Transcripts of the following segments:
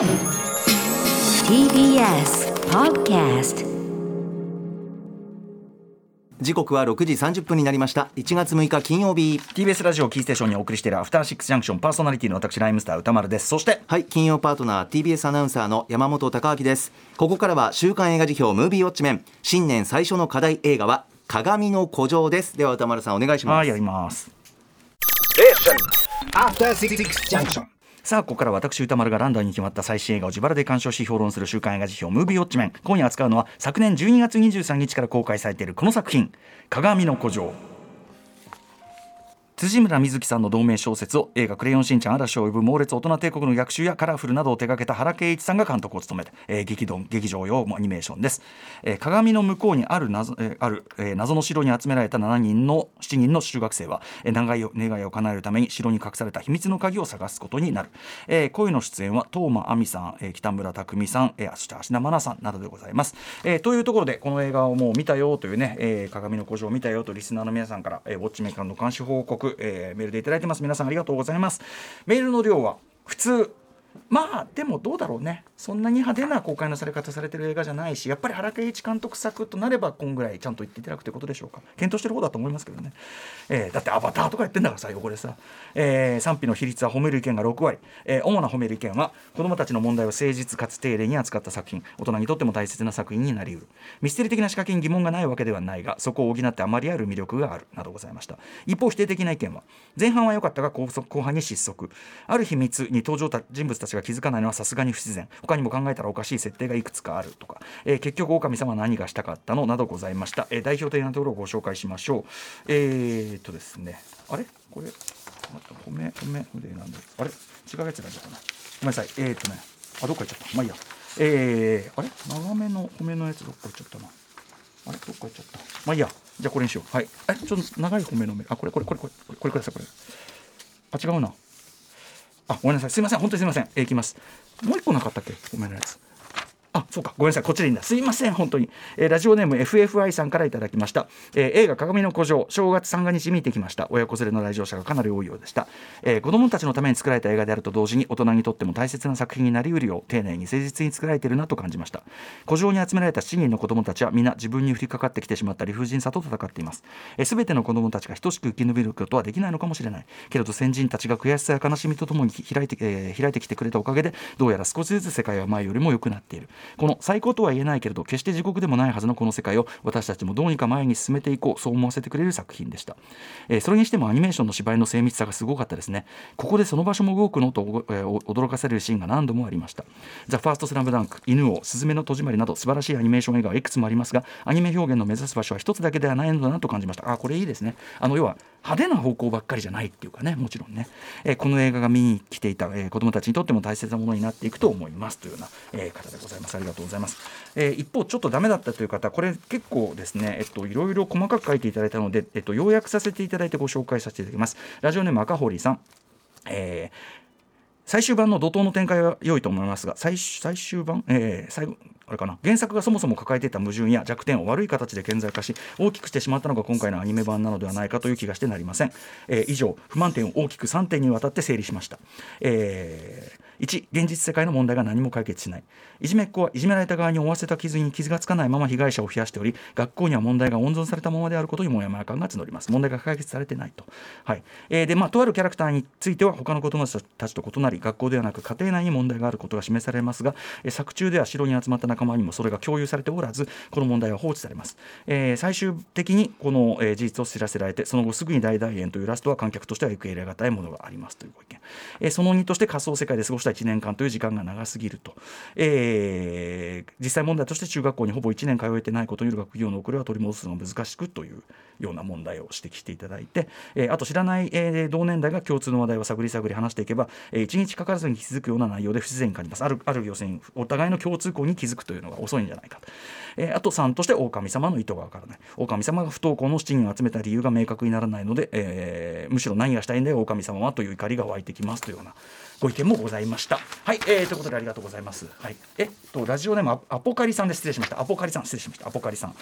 TBS Podcast 時刻は6時30分になりました。1月6日金曜日。TBS ラジオキーステーションにお送りしているアフターシックスジャンクションパーソナリティの私ライムスター歌丸です。そしてはい金曜パートナー TBS アナウンサーの山本貴明です。ここからは週刊映画辞表ムービーウォッチメン。新年最初の課題映画は鏡の古城です。では歌丸さんお願いします。はいやります。アフターシックスジャンクションさあここから私歌丸がランダムに決まった最新映画を自腹で鑑賞し評論する週刊映画辞表ムービーウォッチメン。今夜扱うのは昨年12月23日から公開されているこの作品。鏡の古城。辻村瑞希さんの同名小説を映画「クレヨンしんちゃん嵐を呼ぶ猛烈大人帝国の逆襲」や「カラフル」などを手掛けた原敬一さんが監督を務めて、えー劇団劇場用アニメーションです、えー鏡の向こうにある謎,、えーある、えー謎の城に集められた7人の7人の中学生は、えー長い願いを叶えるために城に隠された秘密の鍵を探すことになる、えー声の出演は東間亜美さん、えー北村匠海さん、えー、そして芦田愛菜さんなどでございます、えーというところでこの映画をもう見たよというね、えー鏡の古城を見たよとリスナーの皆さんから、えーウォッチメーカーの監視報告、えーメールでいただいてます。皆さんありがとうございます。メールの量は普通まあでもどうだろうね。そんなに派手な公開のされ方されてる映画じゃないしやっぱり原敬一監督作となればこんぐらいちゃんと言っていただくということでしょうか。検討してる方だと思いますけどね、えーだってアバターとかやってんだからさ横でさ、えー賛否の比率は褒める意見が6割、えー主な褒める意見は子どもたちの問題を誠実かつ丁寧に扱った作品。大人にとっても大切な作品になりうる。ミステリ的な仕掛けに疑問がないわけではないがそこを補ってあまりある魅力があるなどございました。一方否定的な意見は前半は良かったが後後半に失速。ある秘密に登場た人物たちが気づかないのはさすがに不自然。他にも考えたらおかしい設定がいくつかあるとか、えー結局狼様は何がしたかったの？などございました、えー代表的なところをご紹介しましょう。えー、っとですね。あれ？これ？また褒め褒めでなんだ。あれ？違うやつなんだかな。ごめんなさい。えー、っとね。あどっか行っちゃった。まあいいや。えー、あれ？長めの褒めのやつどっか行っちゃったな。あれ？どっか行っちゃった。まあいいや。じゃあこれにしよう。はい。えちょっと長い褒めの目あこれこれこれこれこれくださいこれ。あ違うな。あごめんなさい。すいません。本当にすいません。えーいきます。もう一個なかったっけ？ごめんなさい。あそうか。ごめんなさい。こっちでいいんだすいません。本当に、えーラジオネーム FFI さんからいただきました、えー映画鏡の古城正月三が日見てきました。親子連れの来場者がかなり多いようでした、えー子供たちのために作られた映画であると同時に大人にとっても大切な作品になりうるよう丁寧に誠実に作られているなと感じました。古城に集められた7人の子供たちは皆自分に降りかかってきてしまった理不尽さと戦っています。すべ、全ての子供たちが等しく生き延びることはできないのかもしれない。けれど先人たちが悔しさや悲しみとともに開いて,、えー開いてきてくれたおかげでどうやら少しずつ世界は前よりも良くなっている。この最高とは言えないけれど決して地獄でもないはずのこの世界を私たちもどうにか前に進めていこうそう思わせてくれる作品でした、えーそれにしてもアニメーションの芝居の精密さがすごかったですね。ここでその場所も動くのと、えー驚かされるシーンが何度もありました。ザ・ファーストスラムダンク犬王スズメの戸締まりなど素晴らしいアニメーション映画はいくつもありますがアニメ表現の目指す場所は一つだけではないのだなと感じました。あこれいいですね。あの要は派手な方向ばっかりじゃないっていうかねもちろんね、えーこの映画が見に来ていた、えー子どもたちにとっても大切なものになっていくと思いますというような、えー方でございます。ありがとうございます、えー一方ちょっとダメだったという方これ結構ですねえっといろいろ細かく書いていただいたので、えっと、要約させていただいてご紹介させていただきます。ラジオネーム赤堀さん。えー最終版の怒涛の展開は良いと思いますが最終最終版、えー最後あれかな。原作がそもそも抱えていた矛盾や弱点を悪い形で顕在化し大きくしてしまったのが今回のアニメ版なのではないかという気がしてなりません、えー以上不満点を大きく3点にわたって整理しました、えー1現実世界の問題が何も解決しない。いじめっ子はいじめられた側に負わせた傷に傷がつかないまま被害者を増やしており学校には問題が温存されたままであることにもやもや感が募ります。問題が解決されてないと、はい。えーでまあ、とあるキャラクターについては他の子供たちと異なり学校ではなく家庭内に問題があることが示されますが、えー作中では城に集まった仲間にもそれが共有されておらずこの問題は放置されます、えー最終的にこの、え事実を知らせられてその後すぐに大団円というラストは観客としては受け入れがたいものがありますというご意見、えその2として仮想世界で過ごした1年間という時間が長すぎると、えー実際問題として中学校にほぼ1年通えてないことによる学業の遅れは取り戻すのが難しくというような問題を指摘していただいて、えーあと知らない、えー同年代が共通の話題を探り探り話していけば、え1日かからずに気づくような内容で不自然に感じます。あるある要するにお互いの共通項に気づくというのが遅いんじゃないかと、えーあと3として狼様の意図がわからない。狼様が不登校の7人を集めた理由が明確にならないので、えーむしろ何がしたいんだよ狼様はという怒りが湧いてきますというようなご意見もございました。はい、えー、ということでありがとうございます。はい、えっとラジオネームアアポカリさんで失礼しました。アポカリさん失礼しました。アポカリさん。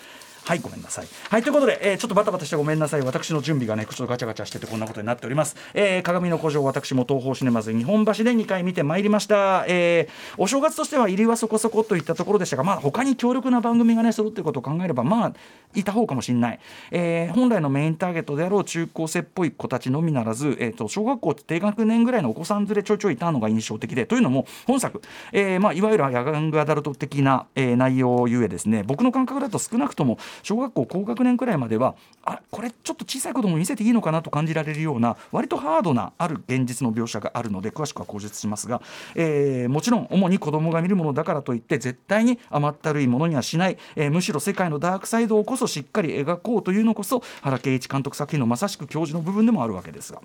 はいごめんなさい。はいということで、えー、ちょっとバタバタしてごめんなさい。私の準備がねちょっとガチャガチャしててこんなことになっております、えー、鏡の古城私も東宝シネマズ日本橋で2回見てまいりました、えー、お正月としては入りはそこそこといったところでしたがまあ他に強力な番組がね揃ってることを考えればまあいた方かもしれない、えー、本来のメインターゲットであろう中高生っぽい子たちのみならず、えーと、小学校低学年ぐらいのお子さん連れちょいちょいいたのが印象的でというのも本作、えーまあ、いわゆるヤングアダルト的な、えー、内容ゆえですね僕の感覚だと少なくとも小学校高学年くらいまではあこれちょっと小さい子供見せていいのかなと感じられるような割とハードなある現実の描写があるので詳しくは口述しますが、えー、もちろん主に子供が見るものだからといって絶対に甘ったるいものにはしない、えー、むしろ世界のダークサイドをこそしっかり描こうというのこそ原敬一監督作品のまさしく教授の部分でもあるわけですが。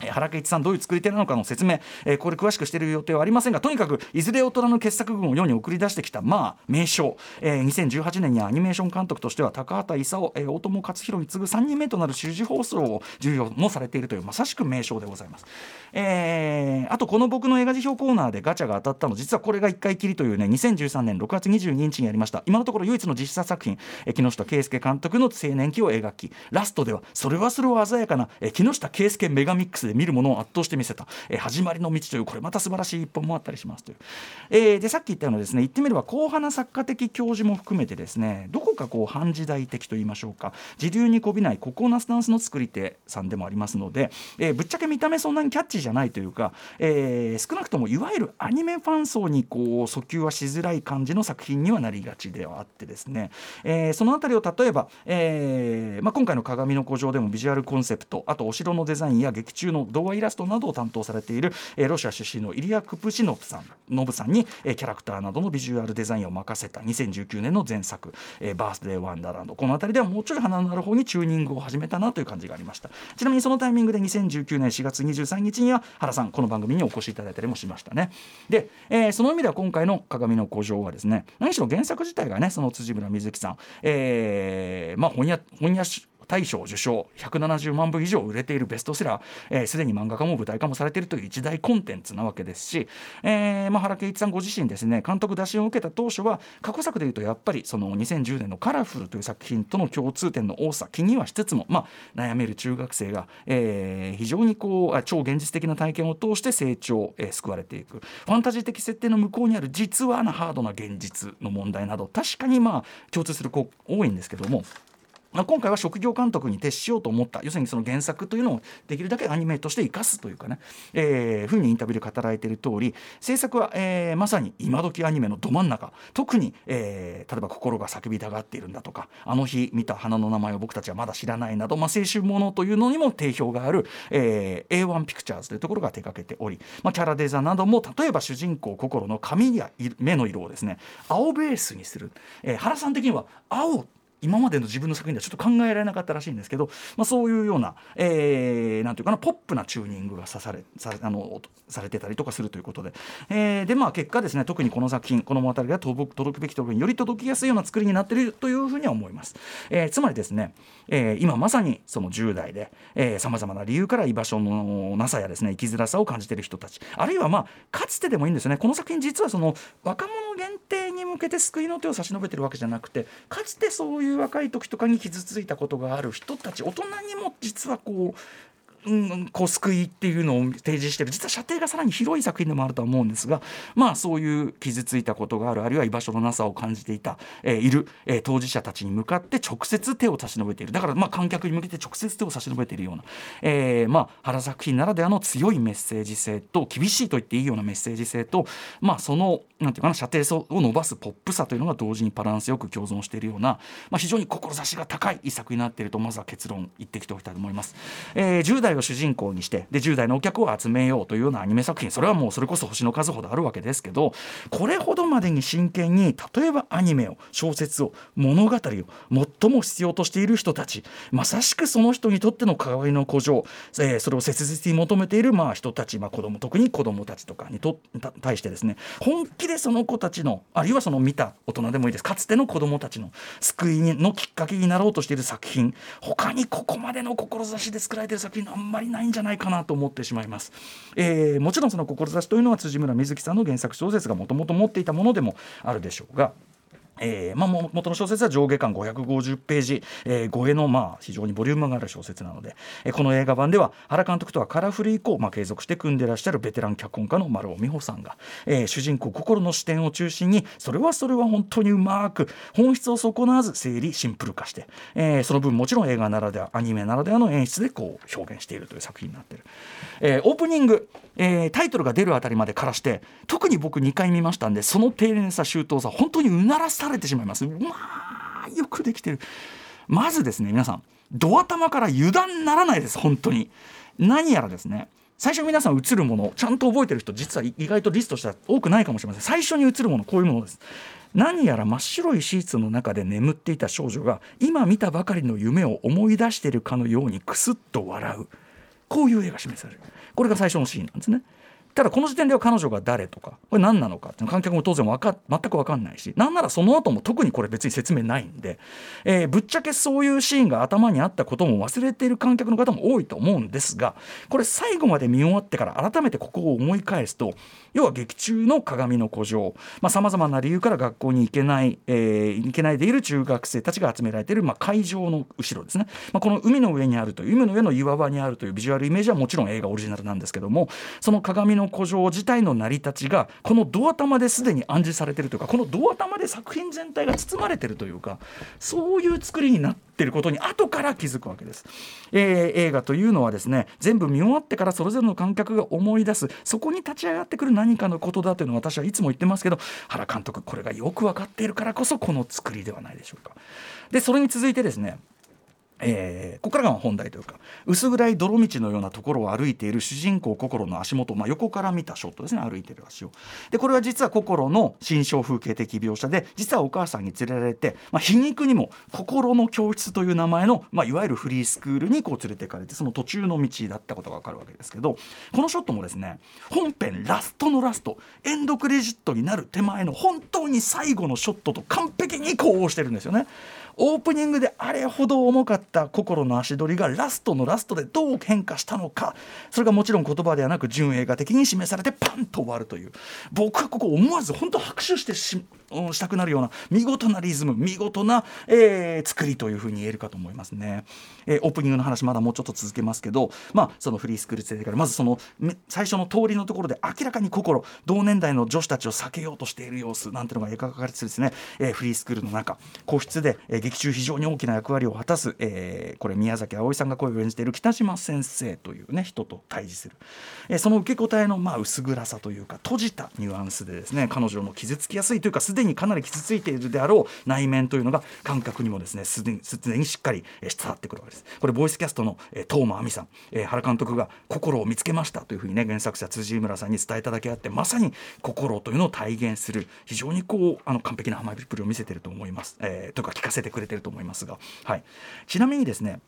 原敬一さんどういう作り手なのかの説明、えー、これ詳しくしている予定はありませんがとにかくいずれ大人の傑作群を世に送り出してきたまあ名将、えー、2018年にアニメーション監督としては高畑勲、えー、大友克洋に次ぐ3人目となる主事放送を重要もされているというまさしく名将でございます、えー、あとこの僕の映画辞表コーナーでガチャが当たったの実はこれが1回きりというね2013年6月22日にやりました。今のところ唯一の実写作品、えー、木下圭介監督の青年期を描きラストではそれはそれは鮮やかな、えー、木下圭介メガミックスで見るものを圧倒してみせた、え、始まりの道というこれまた素晴らしい一本もあったりしますという、えー、でさっき言ったようなですね言ってみれば硬派な作家的教授も含めてですねどこかこう反時代的といいましょうか。時流にこびない孤高なスタンスの作り手さんでもありますので、えー、ぶっちゃけ見た目そんなにキャッチーじゃないというか、えー、少なくともいわゆるアニメファン層にこう訴求はしづらい感じの作品にはなりがちではあってですね、えー、その辺りを例えば、えーまあ、今回の「鏡の古城」でもビジュアルコンセプトあとお城のデザインや劇中のの動画イラストなどを担当されている、えー、ロシア出身のイリア・クプシノブさんノブさんに、えー、キャラクターなどのビジュアルデザインを任せた2019年の前作「えー、バースデー・ワンダーランド」この辺りではもうちょい花のある方にチューニングを始めたなという感じがありました。ちなみにそのタイミングで2019年4月23日には原さんこの番組にお越しいただいたりもしましたね。で、えー、その意味では今回の「鏡の古城」はですね何しろ原作自体がねその辻村瑞希さん、えー、まあ翻訳翻訳大賞受賞170万部以上売れているベストセラーすで、えー、に漫画化も舞台化もされているという一大コンテンツなわけですし、えーまあ、原敬一さんご自身ですね監督打診を受けた当初は過去作でいうとやっぱりその2010年の「カラフル」という作品との共通点の多さ気にはしつつも、まあ、悩める中学生が、えー、非常にこう超現実的な体験を通して成長、えー、救われていく。ファンタジー的設定の向こうにある実はなハードな現実の問題など確かにまあ共通する子多いんですけども、今回は職業監督に徹しようと思った。要するにその原作というのをできるだけアニメとして生かすというかね、えー、ふうにインタビューで語られている通り制作は、えー、まさに今時アニメのど真ん中。特に、えー、例えば心が叫びたがっているんだとかあの日見た花の名前を僕たちはまだ知らないなど、まあ、青春ものというのにも定評がある、えー、A1 ピクチャーズというところが手掛けており、まあ、キャラデザなども例えば主人公心の髪や目の色をですね青ベースにする、えー、原さん的には青今までの自分の作品ではちょっと考えられなかったらしいんですけど、まあ、そういうような、えー、なんていうかなポップなチューニングがさされさあのされてたりとかするということで、えー、でまあ結果ですね特にこの作品この物語が届くべきところにより届きやすいような作りになっているというふうには思います、えー、つまりですね、えー、今まさにその10代でさまざまな理由から居場所のなさやですね生きづらさを感じている人たち。あるいはまあかつてでもいいんですよね。この作品実はその若者限定に向けて救いの手を差し伸べてるわけじゃなくてかつてそういう若い時とかに傷ついたことがある人たち大人にも実はこううん、こう救いっていうのを提示してる実は射程がさらに広い作品でもあるとは思うんですがまあそういう傷ついたことがあるあるいは居場所のなさを感じていた、えー、いる、えー、当事者たちに向かって直接手を差し伸べているだからまあ観客に向けて直接手を差し伸べているような、えー、まあ原作品ならではの強いメッセージ性と厳しいと言っていいようなメッセージ性とまあそのなんていうかな射程を伸ばすポップさというのが同時にバランスよく共存しているような、まあ、非常に志が高い一作になっているとまずは結論言ってきておきたいと思います。えー、10代を主人公にしてで10代のお客を集めようというようなアニメ作品。それはもうそれこそ星の数ほどあるわけですけどこれほどまでに真剣に例えばアニメを小説を物語を最も必要としている人たちまさしくその人にとっての鏡の古城、えー、それを切実に求めているまあ人たち、まあ、子供特に子供たちとかにと対してですね本気でその子たちのあるいはその見た大人でもいいです。かつての子供たちの救いのきっかけになろうとしている作品。他にここまでの志で作られている作品あんまりないんじゃないかなと思ってしまいます、えー、もちろんその志というのは辻村瑞希さんの原作小説がもともと持っていたものでもあるでしょうがえーまあ、も元の小説は上下巻550ページ、えー、超えの、まあ、非常にボリュームがある小説なので、えー、この映画版では原監督とはカラフル以降、まあ、継続して組んでらっしゃるベテラン脚本家の丸尾美穂さんが、えー、主人公心の視点を中心にそれはそれは本当にうまく本質を損なわず整理シンプル化して、えー、その分もちろん映画ならではアニメならではの演出でこう表現しているという作品になっている、えー、オープニング、えー、タイトルが出るあたりまでからして特に僕2回見ましたんでその丁寧さ周到さ本当にうならされてしまいます。まあよくできてる。まずですね皆さんド頭から油断ならないです本当に。何やらですね最初皆さん映るものちゃんと覚えてる人実は意外とリストしたら多くないかもしれません。最初に映るものこういうものです。何やら真っ白いシーツの中で眠っていた少女が今見たばかりの夢を思い出しているかのようにクスッと笑う。こういう絵が示される。これが最初のシーンなんですね。ただこの時点では彼女が誰とかこれ何なのかって観客も当然わか全く分かんないしなんならその後も特にこれ別に説明ないんで、えー、ぶっちゃけそういうシーンが頭にあったことも忘れている観客の方も多いと思うんですがこれ最後まで見終わってから改めてここを思い返すと要は劇中の鏡の古城さまざ、まな理由から学校に行けない、えー、行けないでいる中学生たちが集められている、まあ、会場の後ろですね、まあ、この海の上にあるという海の上の岩場にあるというビジュアルイメージはもちろん映画オリジナルなんですけどもその鏡のの古城自体の成り立ちがこのドア玉ですでに暗示されてるというかこのドア玉で作品全体が包まれてるというかそういう作りになってることに後から気づくわけです、えー、映画というのはですね全部見終わってからそれぞれの観客が思い出すそこに立ち上がってくる何かのことだというのは私はいつも言ってますけど原監督これがよく分かっているからこそこの作りではないでしょうか。でそれに続いてですねえー、ここからが本題というか薄暗い泥道のようなところを歩いている主人公心の足元、まあ、横から見たショットですね歩いてる足をでこれは実は心の心象風景的描写で実はお母さんに連れられて、まあ、皮肉にも心の教室という名前の、まあ、いわゆるフリースクールにこう連れてかれてその途中の道だったことが分かるわけですけどこのショットもですね本編ラストのラストエンドクレジットになる手前の本当に最後のショットと完璧に呼応してるんですよね。オープニングであれほど重かった心の足取りがラストのラストでどう変化したのか。それがもちろん言葉ではなく純映画的に示されてパンと終わるという。僕はここ思わず本当拍手してししたくなるような見事なリズム見事な、えー、作りというふうに言えるかと思いますね、えー、オープニングの話まだもうちょっと続けますけどまあそのフリースクール生からまずその最初の通りのところで明らかに心同年代の女子たちを避けようとしている様子なんてのが描かれてですね、えー、フリースクールの中個室で、えー、劇中非常に大きな役割を果たす、えー、これ宮崎あおいさんが声を演じている北島先生というね人と対峙する、えー、その受け答えのまあ薄暗さというか閉じたニュアンスでですね。彼女の傷つきやすいというかすでにかなり傷ついているであろう内面というのが感覚にもですねすでにすでにしっかり、えー、伝わってくるわけです。これボイスキャストの、えー、東間亜美さん、えー、原監督が心を見つけましたというふうにね原作者辻村さんに伝えただけあってまさに心というのを体現する非常にこうあの完璧なハマりっぷりを見せてると思います、えー、というか聞かせてくれてると思いますが。はい、ちなみにですね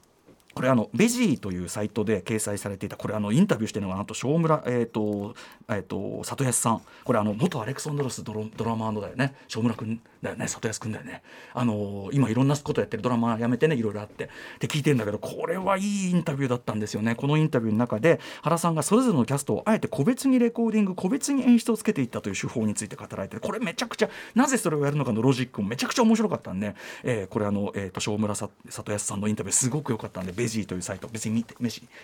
これあのベジーというサイトで掲載されていたこれあのインタビューしてるのがなんと正村えっ、ー、とえっ、ー、と里安さん。これあの元アレクサンドロスドドラマーのだよね。正村君だよね。里安君だよね。あの今いろんなことやってる。ドラマやめてねいろいろあって。って聞いてるんだけどこれはいいインタビューだったんですよね。このインタビューの中で原さんがそれぞれのキャストをあえて個別にレコーディング個別に演出をつけていったという手法について語られてこれめちゃくちゃなぜそれをやるのかのロジックもめちゃくちゃ面白かったんで、えー、これあの、えーと、正村里安さんのインタビューすごく良かったんでベジーというサイト別に見て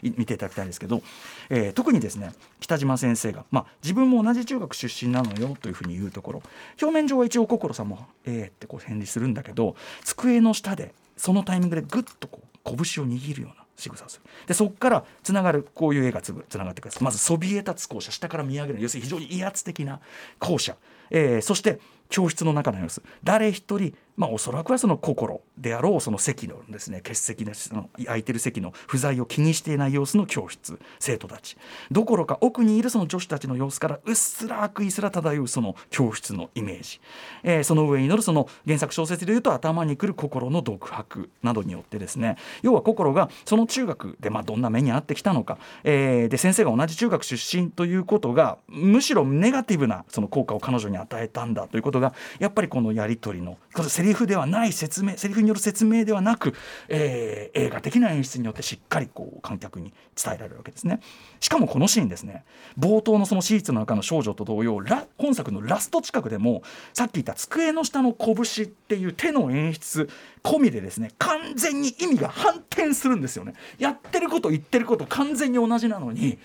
見ていただきたいんですけど、えー、特にですね北島先生が、まあ、自分も同じ中学出身なのよというふうに言うところ表面上は一応心さんも「ええー」ってこう返事するんだけど机の下でそのタイミングでぐっとこう拳を握るような仕草をする。でそこからつながるこういう絵がつながってくる。まずそびえ立つ校舎下から見上げる。要するに非常に威圧的な校舎、えー、そして教室の中の様子。誰一人まあ、おそらくはその心であろうその席のですね欠席のその空いてる席の不在を気にしていない様子の教室生徒たち。どころか奥にいるその女子たちの様子からうっすら悪意すら漂うその教室のイメージ、えー、その上に乗るその原作小説でいうと頭にくる心の独白などによってですね要は心がその中学でまあどんな目に遭ってきたのか、えー、で先生が同じ中学出身ということがむしろネガティブなその効果を彼女に与えたんだということがやっぱりこのやり取りのセセリフではない説明セリフによる説明ではなく、えー、映画的な演出によってしっかりこう観客に伝えられるわけですね。しかもこのシーンですね。冒頭のそのシーツの中の少女と同様ラ本作のラスト近くでもさっき言った机の下の拳っていう手の演出込みでですね完全に意味が反転するんですよね。やってること言ってること完全に同じなのに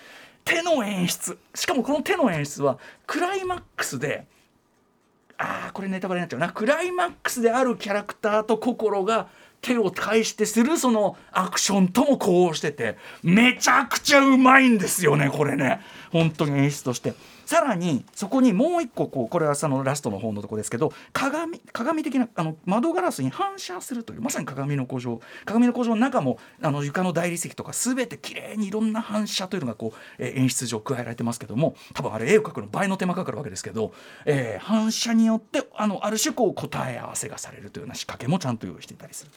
手の演出。しかもこの手の演出はクライマックスでああこれネタバレになっちゃうなクライマックスであるキャラクターと心が手を介してするそのアクションとも呼応しててめちゃくちゃうまいんですよねこれね本当に演出として。さらにそこにもう一個こうこれはそのラストの方のとこですけど鏡鏡的なあの窓ガラスに反射するというまさに鏡の古城鏡の古城の中もあの床の大理石とか全て綺麗にいろんな反射というのがこう、えー、演出上加えられてますけども多分あれ絵を描くの倍の手間かかるわけですけど、えー、反射によってあのある種こう答え合わせがされるというような仕掛けもちゃんと用意していたりする。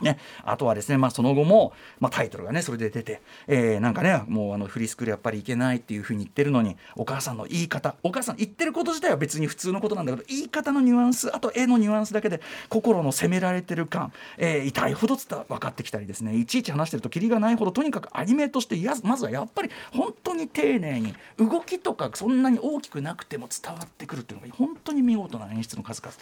ね、あとはですね、まあ、その後も、まあ、タイトルがねそれで出て、えー、なんかねもうあのフリースクールやっぱりいけないっていうふうに言ってるのにお母さんの言い方お母さん言ってること自体は別に普通のことなんだけど言い方のニュアンスあと絵のニュアンスだけで心の責められてる感、えー、痛いほど伝分かってきたりですねいちいち話してるとキリがないほどとにかくアニメとしてやまずはやっぱり本当に丁寧に動きとかそんなに大きくなくても伝わってくるっていうのが本当に見事な演出の数々。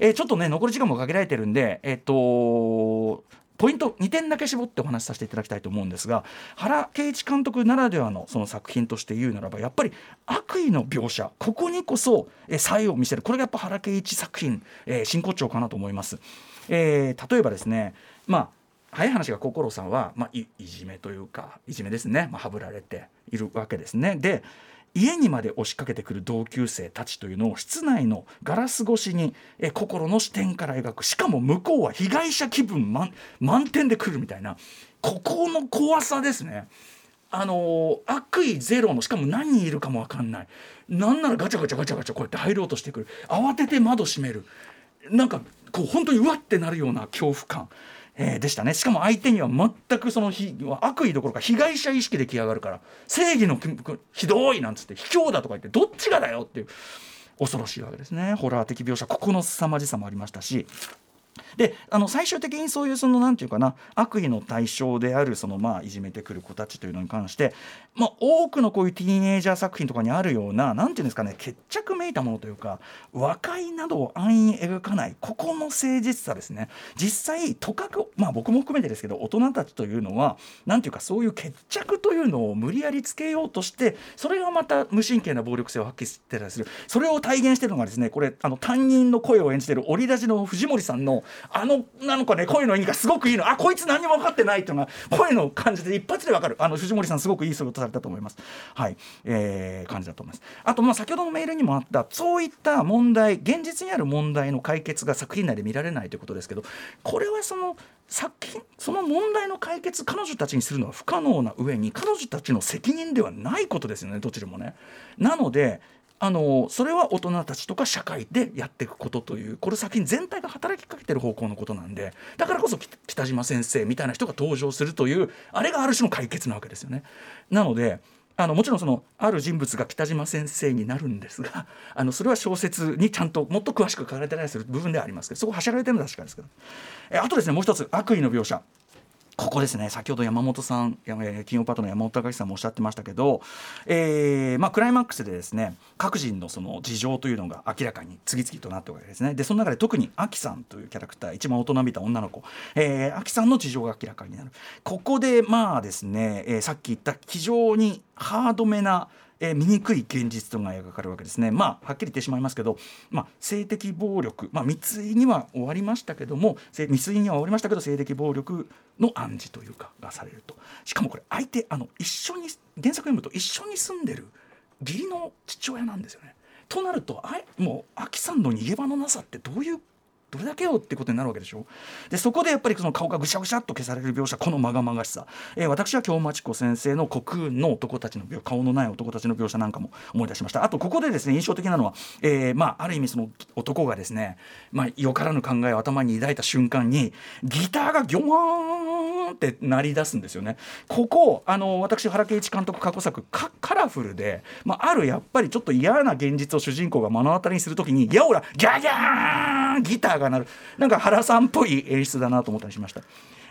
えー、ちょっとね残り時間も限られてるんでえっ、とポイント2点だけ絞ってお話しさせていただきたいと思うんですが原敬一監督ならではのその作品として言うならばやっぱり悪意の描写ここにこそ才を見せるこれがやっぱ原敬一作品、えー、真骨頂かなと思います。えー、例えばですねまあ早い話が心さんは、まあ、いじめというかいじめですね、まあ、はぶられているわけですね。で家にまで押しかけてくる同級生たちというのを室内のガラス越しにえ心の視点から描くしかも向こうは被害者気分満満点で来るみたいなここの怖さですね。あの悪意ゼロのしかも何人いるかも分かんない。なんならガチャガチャガチャガチャこうやって入ろうとしてくる。慌てて窓閉める。なんかこう本当にうわってなるような恐怖感。えー、でしたね。しかも相手には全くその悪意どころか被害者意識で来やがるから正義のひどいなんつって卑怯だとか言ってどっちがだよっていう恐ろしいわけですね。ホラー的描写ここの凄まじさもありましたしであの最終的にそういうその何て言うかな悪意の対象であるそのまあいじめてくる子たちというのに関して、まあ、多くのこういうティーンエイジャー作品とかにあるような何て言うんですかね決着めいたものというか和解などを安易に描かないここの誠実さですね。実際とかくまあ僕も含めてですけど大人たちというのは何て言うかそういう決着というのを無理やりつけようとしてそれがまた無神経な暴力性を発揮してたりする。それを体現してるのがですねこれあの担任の声を演じてる折り出しの藤森さんのあのなんかね声の意味がすごくいいの。あこいつ何も分かってないっていうのが声の感じで一発で分かる。あの藤森さんすごくいい仕事されたと思います。はい、えー、感じだと思います。あとまあ先ほどのメールにもあったそういった問題現実にある問題の解決が作品内で見られないということですけどこれはその作品その問題の解決彼女たちにするのは不可能な上に彼女たちの責任ではないことですよねどちらもね。なのであのそれは大人たちとか社会でやっていくことというこれ先に全体が働きかけてる方向のことなんでだからこそ北島先生みたいな人が登場するというあれがある種の解決なわけですよね。なのであのもちろんそのある人物が北島先生になるんですが あのそれは小説にちゃんともっと詳しく書かれてないする部分ではありますけどそこはしゃられてるのは確かですけど。えあとですねもう一つ悪意の描写。ここですね。先ほど山本さん、金曜パートの山本隆さんもおっしゃってましたけど、えーまあ、クライマックスでですね各人のその事情というのが明らかに次々となっておるわけですね。でその中で特にアキさんというキャラクター一番大人びた女の子、えー、アキさんの事情が明らかになる。ここでまあですね、えー、さっき言った非常にハードめなえー、醜い現実とが描かれるわけですね。まあはっきり言ってしまいますけど、まあ、性的暴力、まあ、密輸には終わりましたけども密輸には終わりましたけど性的暴力の暗示というかがされるとしかもこれ相手あの一緒に原作読むと一緒に住んでる義理の父親なんですよね。となるとあもうアキさんの逃げ場のなさってどういうどれだけよってことになるわけでしょ？でそこでやっぱりその顔がぐしゃぐしゃっと消される描写このまがまがしさ、えー、私は京町子先生の国運の男たちの描顔のない男たちの描写なんかも思い出しました。あとここでですね印象的なのは、えー、まあある意味その男がですね、まあ、よからぬ考えを頭に抱いた瞬間にギターがギョワーンって鳴り出すんですよね。ここあの私原敬一監督過去作カラフルで、まあ、あるやっぱりちょっと嫌な現実を主人公が目の当たりにするときに「やおらギャギャーンギターーが鳴るなんか原さんっぽい演出だなと思ったりしました。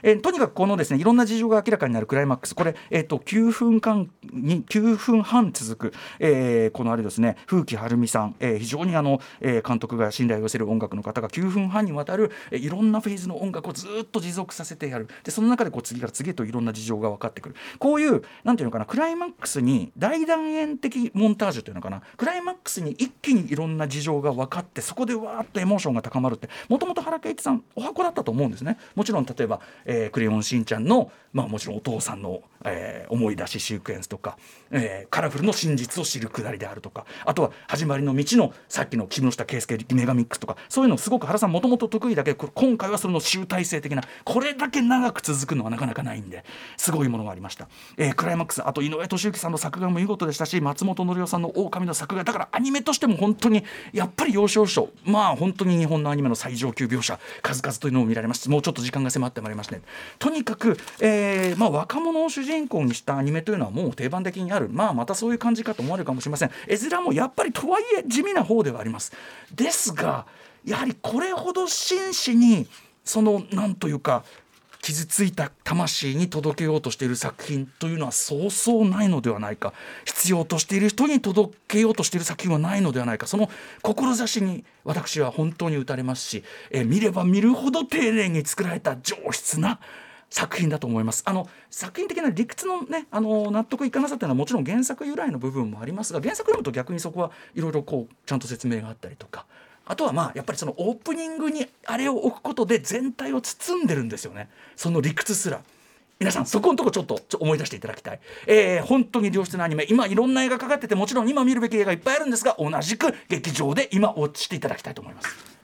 えーとにかくこのですねいろんな事情が明らかになるクライマックス。これ、えー、と9分間に9分半続く、えーこのあれですね風紀晴美さん、えー非常にあの、えー監督が信頼を寄せる音楽の方が9分半にわたる、えーいろんなフェーズの音楽をずっと持続させてやる。でその中でこう次から次へといろんな事情が分かってくる。こういうなんていうのかなクライマックスに大断円的モンタージュというのかな。クライマックスに一気にいろんな事情が分かってそこでわーっとエモーションが高まるってもともと原敬一さんお箱だったと思うんですね。もちろん例えば「えークレヨンしんちゃんの」まあ、もちろんお父さんの、えー思い出しシークエンスとか、えーカラフルの真実を知るくだりであるとかあとは「始まりの道」のさっきの木下圭介メガミックスとかそういうのすごく原さんもともと得意だけど今回はその集大成的なこれだけ長く続くのはなかなかないんですごいものがありました、えークライマックスあと井上俊之さんの作画も見事でしたし松本紀夫さんの「狼の作画だからアニメとしても本当にやっぱり要所要所まあ本当に日本のアニメの最上級描写数々というのを見られますもうちょっと時間が迫ってまいりまして、ね、とにかく、えーまあ、若者を主人公にしたアニメというのはもう定番的にある。まあまたそういう感じかと思われるかもしれません。絵面もやっぱりとはいえ地味な方ではあります。ですがやはりこれほど真摯にそのなんというか傷ついた魂に届けようとしている作品というのはそうそうないのではないか。必要としている人に届けようとしている作品はないのではないか。その志に私は本当に打たれますし、えー見れば見るほど丁寧に作られた上質な作品だと思います。あの作品的な理屈のねあの納得いかなさというのはもちろん原作由来の部分もありますが原作読むと逆にそこはいろいろこうちゃんと説明があったりとかあとはまあやっぱりそのオープニングにあれを置くことで全体を包んでるんですよね。その理屈すら。皆さんそこのとこちょっと思い出していただきたい、えー本当に良質なアニメ。今いろんな映画かかっててもちろん今見るべき映画いっぱいあるんですが同じく劇場で今ウォッチしていただきたいと思います。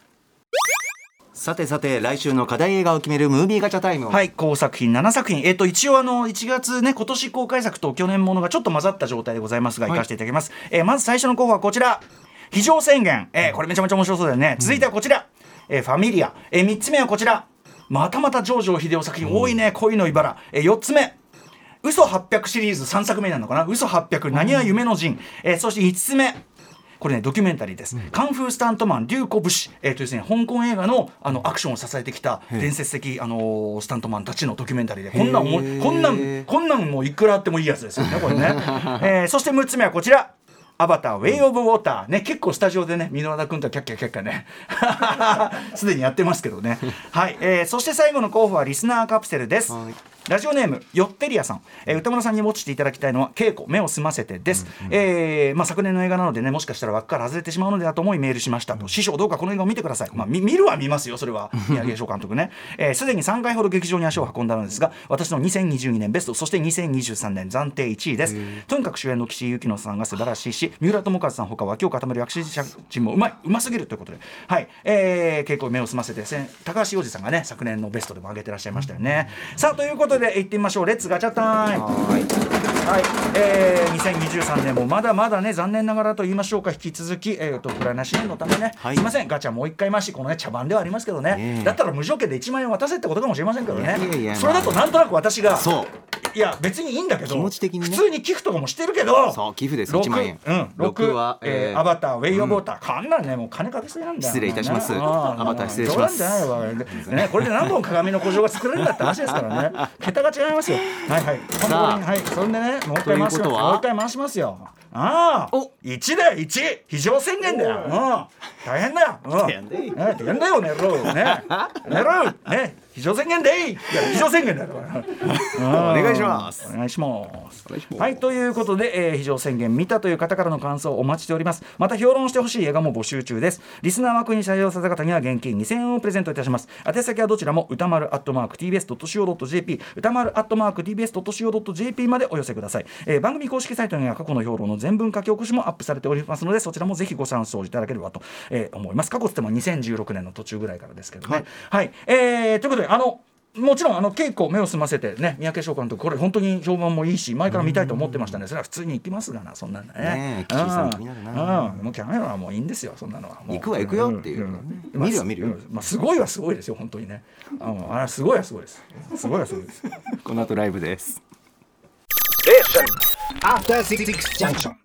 さてさて来週の課題映画を決めるムービーガチャタイムをはい、高作品7作品、えっ、と一応あの1月ね今年公開作と去年ものがちょっと混ざった状態でございますが、はい。行かせていただきます。えーまず最初の候補はこちら、非常宣言、えーこれめちゃめちゃ面白そうだよね。続いてはこちら、えーファミリア、えー、3つ目はこちら、またまた上場秀夫作品多いね、恋の茨、えー、4つ目。嘘800シリーズ。3作目なのかな。嘘800何は夢の陣、えーそして5つ目これねドキュメンタリーです、カンフースタントマン竜子武士、えーとですね、香港映画のあのアクションを支えてきた伝説的、あのースタントマンたちのドキュメンタリーで。こんなんこんなんこんなんもういくらあってもいいやつですよねこれね、えーそして6つ目はこちら。アバター、ウェイ・オブ・ウォーター、ね、結構スタジオでね、箕輪田君とはキャッキャキャッキャね、すでにやってますけどね。はい、えーそして最後の候補はリスナーカプセルです。はいラジオネームヨッテリアさん、えー歌村さんに持ちていただきたいのは稽古目を澄ませてです、えーまあ、昨年の映画なのでねもしかしたら枠から外れてしまうのではと思いメールしましたと、師匠どうかこの映画を見てください、まあ、見見るは見ますよそれは。宮城翔監督ね。すで、えー既に3回ほど劇場に足を運んだのですが私の2022年ベストそして2023年暫定1位です。とにかく主演の岸井ゆきのさんが素晴らしいし三浦友和さんほか脇を固める役者陣もうまいうますぎるということで。はい、えー、ケイコ 目を澄ませて高橋洋二さんがね昨年のベストでも上げてらっしゃいましたよね、さあということで行ってみましょう。 Let's ガチャタイムはい。はい、えー、2023年もまだまだね残念ながらと言いましょうか。引き続き、えー、とウクライナ支援のためね、はい。すいません。ガチャもう一回回しこのね茶番ではありますけどね、ええ。だったら無条件で1万円渡せってことかもしれませんけどね。いやいやいやそれだとなんとなく私がそう。いや別にいいんだけど気持ち的にね。普通に寄付とかもしてるけどそう寄付です。六1万円。うん、六6はえーえー。アバターウェイ・オブ・ウォーター、こんなんねもう金かけすぎなんだよ。失礼いたします。ねアバター失礼します。冗談じゃないわ。で ねこれで何本鏡の古城が作れるんだって話ですからね 桁が違いますよ。はいはい。さあ。はい。そんでねもう一回回しますということは？もう一回回しますよ。ああ。お。1だよ1非常宣言だよ、うん、大変だよ、うん、大変だよ。ね大変だよねろうね。ねろうね非常宣言でいいいや非常宣言だよ お願いします。お願いします。お願いします。はいということで、えー非常宣言見たという方からの感想をお待ちしております。また評論してほしい映画も募集中です。リスナー枠に採用された方には現金2000円をプレゼントいたします。宛先はどちらも歌丸アットマーク TBS.CO.JP 歌丸アットマーク TBS.CO.JP までお寄せください、えー番組公式サイトには過去の評論の全文書き起こしもアップされておりますのでそちらもぜひご参照いただければと、えー思います。過去つっても2016年の途中ぐらいからですけどね。はい、えーということであのもちろんあの稽古目を澄ませてね三宅翔監督これ本当に評判もいいし前から見たいと思ってましたね。それは普通に行きますがなそんなのね。ねえさん気になるな。うん。もうキャメラはもういいんですよそんなのは。行くわ行くよっていう。ん。ん。見るわ見るよ。うん。まあすごいはすごいですよ本当にね。あのあれすごいはすごいです。すごいはすごいです。この後ライブです。After Six Junction.